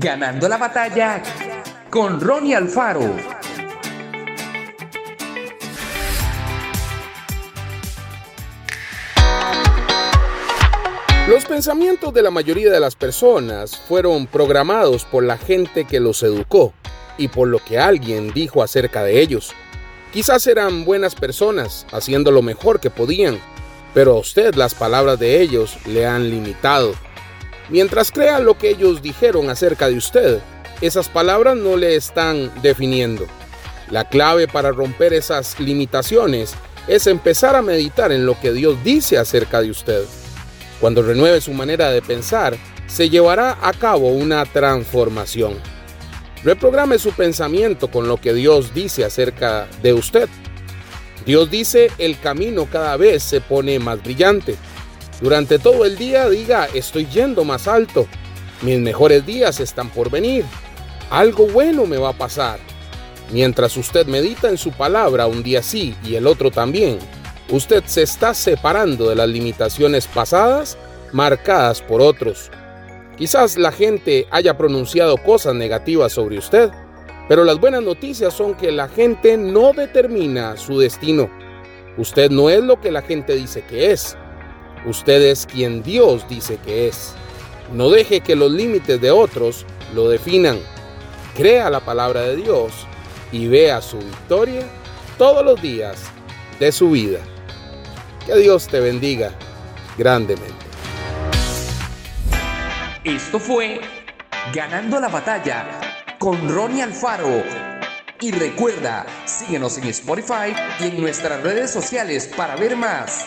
Ganando la batalla con Ronnie Alfaro. Los pensamientos de la mayoría de las personas fueron programados por la gente que los educó y por lo que alguien dijo acerca de ellos. Quizás eran buenas personas, haciendo lo mejor que podían, pero a usted las palabras de ellos le han limitado. Mientras crea lo que ellos dijeron acerca de usted, esas palabras no le están definiendo. La clave para romper esas limitaciones es empezar a meditar en lo que Dios dice acerca de usted. Cuando renueve su manera de pensar, se llevará a cabo una transformación. Reprograme su pensamiento con lo que Dios dice acerca de usted. Dios dice, el camino cada vez se pone más brillante. Durante todo el día diga, estoy yendo más alto. Mis mejores días están por venir. Algo bueno me va a pasar. Mientras usted medita en su palabra un día sí y el otro también, usted se está separando de las limitaciones pasadas marcadas por otros. Quizás la gente haya pronunciado cosas negativas sobre usted, pero las buenas noticias son que la gente no determina su destino. Usted no es lo que la gente dice que es. Usted es quien Dios dice que es. No deje que los límites de otros lo definan. Crea la palabra de Dios y vea su victoria todos los días de su vida. Que Dios te bendiga grandemente. Esto fue Ganando la batalla con Ronnie Alfaro. Y recuerda, síguenos en Spotify y en nuestras redes sociales para ver más.